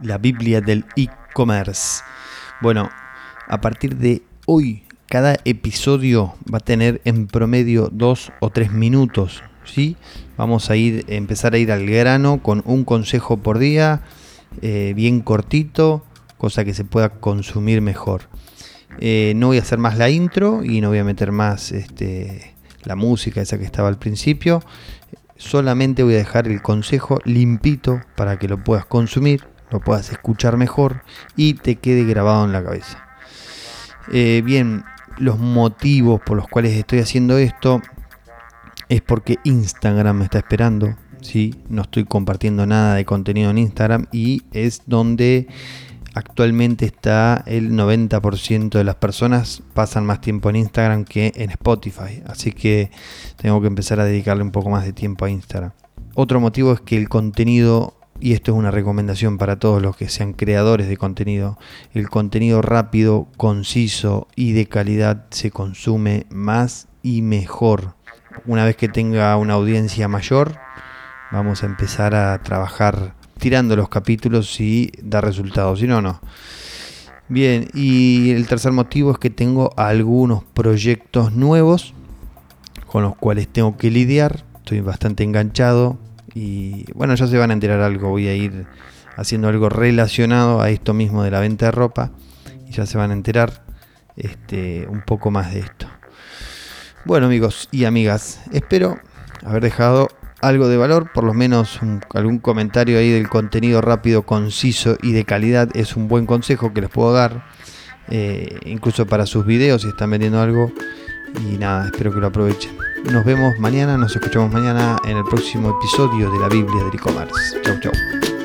la Biblia del e-commerce. Bueno, a partir de hoy, cada episodio va a tener en promedio dos o tres minutos. ¿sí? Vamos a ir, empezar a ir al grano con un consejo por día, eh, bien cortito, cosa que se pueda consumir mejor. Eh, no voy a hacer más la intro y no voy a meter más este, la música esa que estaba al principio. Solamente voy a dejar el consejo limpito para que lo puedas consumir, lo puedas escuchar mejor y te quede grabado en la cabeza. Eh, bien, los motivos por los cuales estoy haciendo esto es porque Instagram me está esperando. ¿sí? No estoy compartiendo nada de contenido en Instagram y es donde actualmente está el 90% de las personas pasan más tiempo en Instagram que en Spotify. Así que tengo que empezar a dedicarle un poco más de tiempo a Instagram. Otro motivo es que el contenido, y esto es una recomendación para todos los que sean creadores de contenido, el contenido rápido, conciso y de calidad se consume más y mejor. Una vez que tenga una audiencia mayor, vamos a empezar a trabajar tirando los capítulos y da resultados, si no, no. Bien, y el tercer motivo es que tengo algunos proyectos nuevos con los cuales tengo que lidiar. Estoy bastante enganchado y bueno, ya se van a enterar algo. Voy a ir haciendo algo relacionado a esto mismo de la venta de ropa y ya se van a enterar este, un poco más de esto. Bueno amigos y amigas, espero haber dejado algo de valor, por lo menos algún comentario ahí del contenido rápido, conciso y de calidad es un buen consejo que les puedo dar, eh, incluso para sus videos si están vendiendo algo. Y nada, espero que lo aprovechen. Nos vemos mañana, nos escuchamos mañana en el próximo episodio de la Biblia del e-commerce. Chau, chau.